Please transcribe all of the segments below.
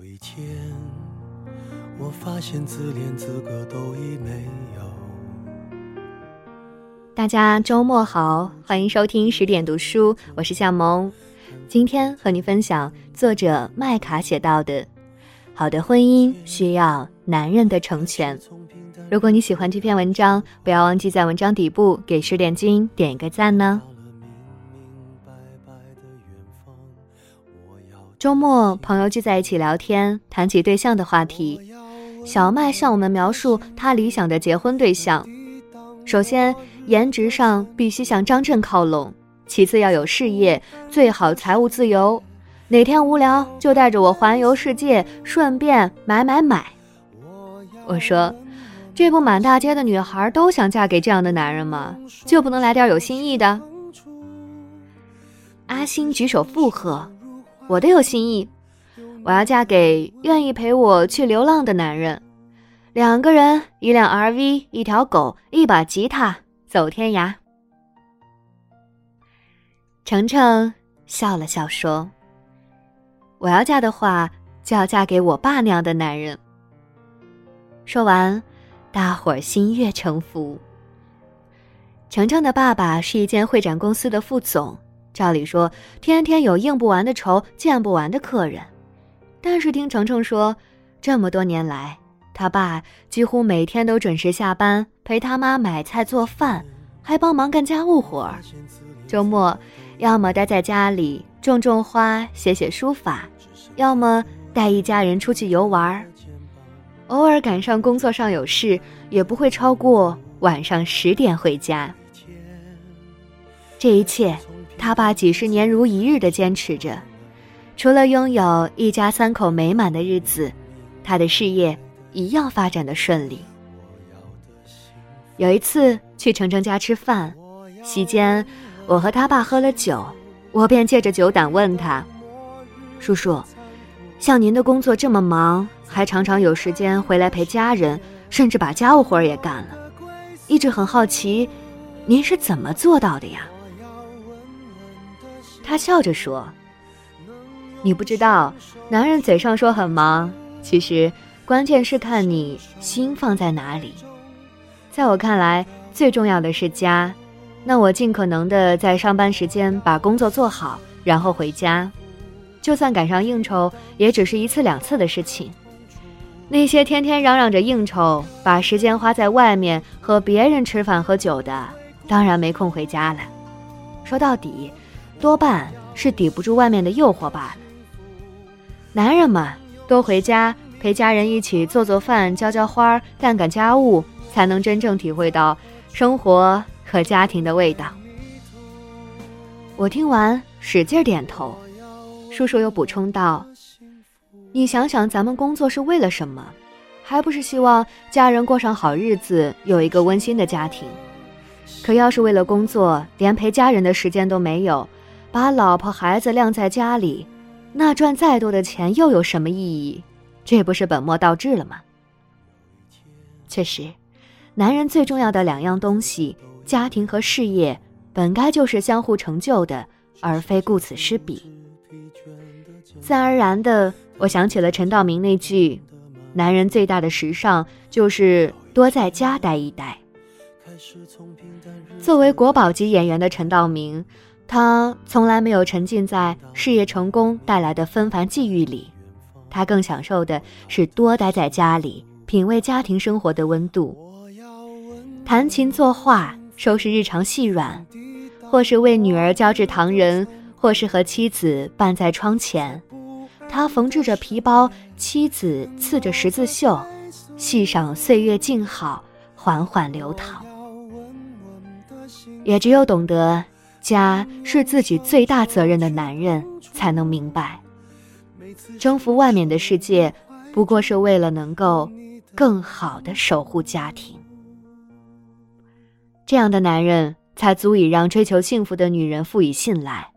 有一天，我发现自怜资格都已没有。大家周末好，欢迎收听十点读书，我是夏萌。今天和你分享作者麦卡写到的：好的婚姻需要男人的成全。如果你喜欢这篇文章，不要忘记在文章底部给十点君点一个赞呢。周末，朋友聚在一起聊天，谈起对象的话题。小麦向我们描述他理想的结婚对象：首先，颜值上必须向张震靠拢；其次，要有事业，最好财务自由。哪天无聊就带着我环游世界，顺便买买买。我说：“这不满大街的女孩都想嫁给这样的男人吗？就不能来点有新意的？”阿星举手附和。我的有心意，我要嫁给愿意陪我去流浪的男人，两个人，一辆 RV，一条狗，一把吉他，走天涯。程程笑了笑说：“我要嫁的话，就要嫁给我爸那样的男人。”说完，大伙儿心悦诚服。程程的爸爸是一间会展公司的副总。照理说，天天有应不完的仇，见不完的客人。但是听程程说，这么多年来，他爸几乎每天都准时下班，陪他妈买菜做饭，还帮忙干家务活儿。周末，要么待在家里种种花、写写书法，要么带一家人出去游玩。偶尔赶上工作上有事，也不会超过晚上十点回家。这一切。他爸几十年如一日的坚持着，除了拥有一家三口美满的日子，他的事业一样发展的顺利。有一次去程程家吃饭，席间我和他爸喝了酒，我便借着酒胆问他：“叔叔，像您的工作这么忙，还常常有时间回来陪家人，甚至把家务活也干了，一直很好奇，您是怎么做到的呀？”他笑着说：“你不知道，男人嘴上说很忙，其实关键是看你心放在哪里。在我看来，最重要的是家。那我尽可能的在上班时间把工作做好，然后回家。就算赶上应酬，也只是一次两次的事情。那些天天嚷嚷着应酬，把时间花在外面和别人吃饭喝酒的，当然没空回家了。说到底。”多半是抵不住外面的诱惑罢了。男人嘛，多回家陪家人一起做做饭、浇浇花、干干家务，才能真正体会到生活和家庭的味道。我听完使劲点头。叔叔又补充道：“你想想，咱们工作是为了什么？还不是希望家人过上好日子，有一个温馨的家庭。可要是为了工作，连陪家人的时间都没有。”把老婆孩子晾在家里，那赚再多的钱又有什么意义？这不是本末倒置了吗？确实，男人最重要的两样东西——家庭和事业，本该就是相互成就的，而非顾此失彼。自然而然的，我想起了陈道明那句：“男人最大的时尚就是多在家待一待。”作为国宝级演员的陈道明。他从来没有沉浸在事业成功带来的纷繁际遇里，他更享受的是多待在家里，品味家庭生活的温度，弹琴作画，收拾日常细软，或是为女儿教制糖人，或是和妻子伴在窗前，他缝制着皮包，妻子刺着十字绣，细赏岁月静好，缓缓流淌。也只有懂得。家是自己最大责任的男人才能明白，征服外面的世界，不过是为了能够更好的守护家庭。这样的男人才足以让追求幸福的女人赋予信赖。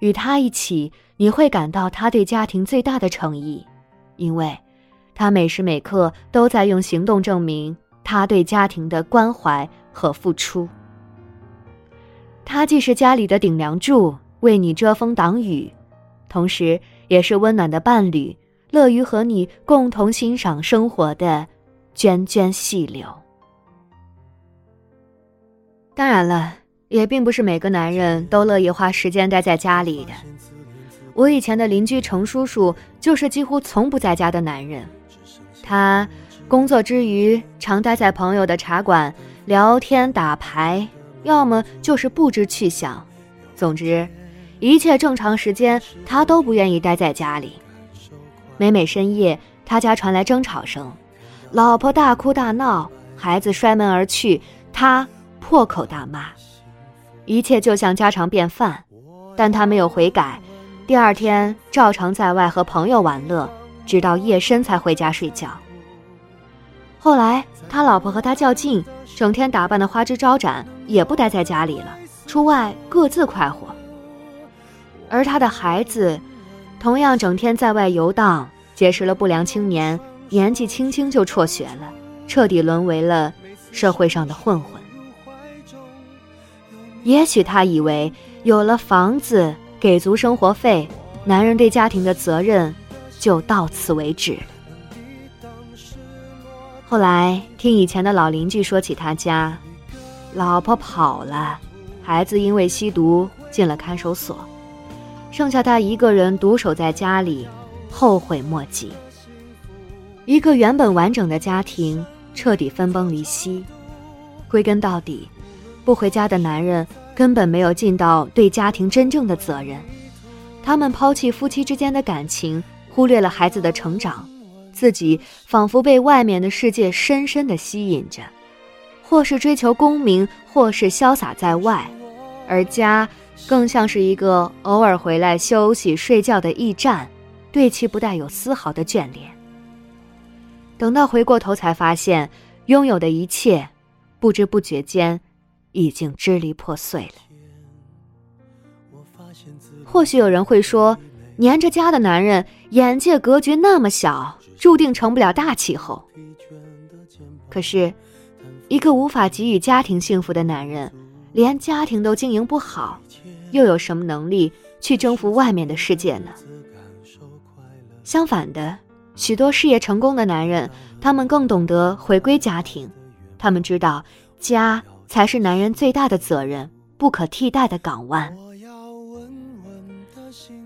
与他一起，你会感到他对家庭最大的诚意，因为，他每时每刻都在用行动证明他对家庭的关怀和付出。他既是家里的顶梁柱，为你遮风挡雨，同时也是温暖的伴侣，乐于和你共同欣赏生活的涓涓细流。当然了，也并不是每个男人都乐意花时间待在家里的。我以前的邻居程叔叔就是几乎从不在家的男人，他工作之余常待在朋友的茶馆聊天打牌，要么就是不知去向。总之，一切正常时间他都不愿意待在家里。每每深夜，他家传来争吵声，老婆大哭大闹，孩子摔门而去，他。破口大骂，一切就像家常便饭，但他没有悔改，第二天照常在外和朋友玩乐，直到夜深才回家睡觉。后来他老婆和他较劲，整天打扮的花枝招展，也不待在家里了，出外各自快活。而他的孩子，同样整天在外游荡，结识了不良青年，年纪轻轻就辍学了，彻底沦为了社会上的混混。也许他以为有了房子，给足生活费，男人对家庭的责任就到此为止。后来听以前的老邻居说起他家，老婆跑了，孩子因为吸毒进了看守所，剩下他一个人独守在家里，后悔莫及。一个原本完整的家庭彻底分崩离析，归根到底。不回家的男人根本没有尽到对家庭真正的责任，他们抛弃夫妻之间的感情，忽略了孩子的成长，自己仿佛被外面的世界深深的吸引着，或是追求功名，或是潇洒在外，而家更像是一个偶尔回来休息睡觉的驿站，对其不带有丝毫的眷恋。等到回过头，才发现拥有的一切，不知不觉间。已经支离破碎了。或许有人会说，黏着家的男人眼界格局那么小，注定成不了大气候。可是，一个无法给予家庭幸福的男人，连家庭都经营不好，又有什么能力去征服外面的世界呢？相反的，许多事业成功的男人，他们更懂得回归家庭，他们知道家。才是男人最大的责任，不可替代的港湾。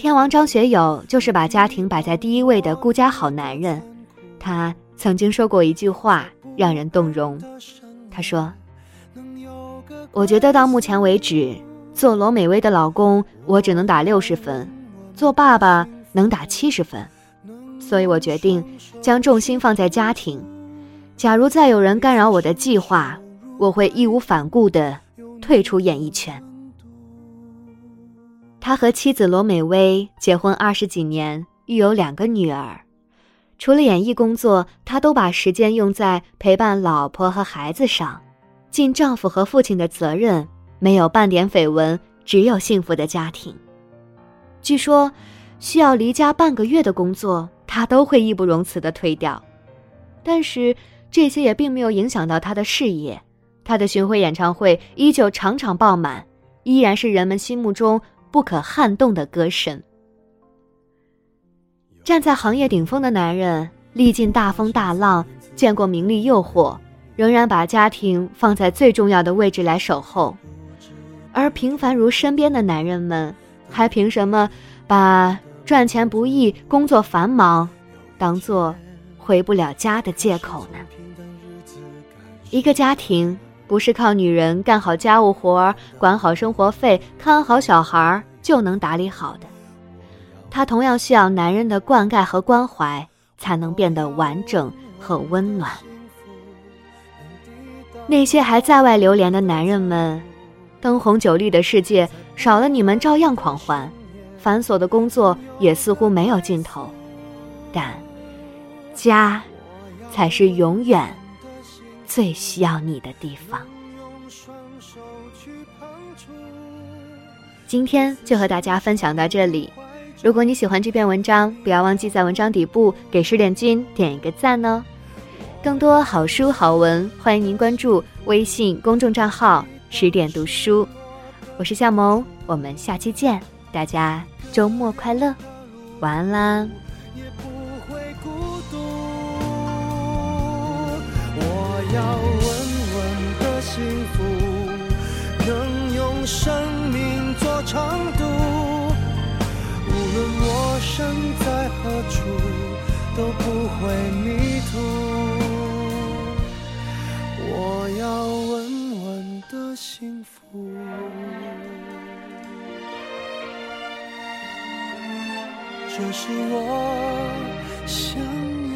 天王张学友就是把家庭摆在第一位的顾家好男人。他曾经说过一句话，让人动容。他说：“我觉得到目前为止，做罗美薇的老公，我只能打六十分；做爸爸能打七十分。所以我决定将重心放在家庭。假如再有人干扰我的计划，”我会义无反顾地退出演艺圈。他和妻子罗美薇结婚二十几年，育有两个女儿。除了演艺工作，他都把时间用在陪伴老婆和孩子上，尽丈夫和父亲的责任，没有半点绯闻，只有幸福的家庭。据说，需要离家半个月的工作，他都会义不容辞的推掉。但是这些也并没有影响到他的事业。他的巡回演唱会依旧场场爆满，依然是人们心目中不可撼动的歌神。站在行业顶峰的男人，历尽大风大浪，见过名利诱惑，仍然把家庭放在最重要的位置来守候。而平凡如身边的男人们，还凭什么把赚钱不易、工作繁忙，当做回不了家的借口呢？一个家庭。不是靠女人干好家务活、管好生活费、看好小孩就能打理好的，她同样需要男人的灌溉和关怀，才能变得完整和温暖。那些还在外流连的男人们，灯红酒绿的世界少了你们照样狂欢，繁琐的工作也似乎没有尽头，但家，才是永远。最需要你的地方。今天就和大家分享到这里。如果你喜欢这篇文章，不要忘记在文章底部给十点君点一个赞哦。更多好书好文，欢迎您关注微信公众账号“十点读书”。我是夏萌，我们下期见。大家周末快乐，晚安啦。生命做长度。无论我身在何处，都不会迷途。我要稳稳的幸福。这是我想你。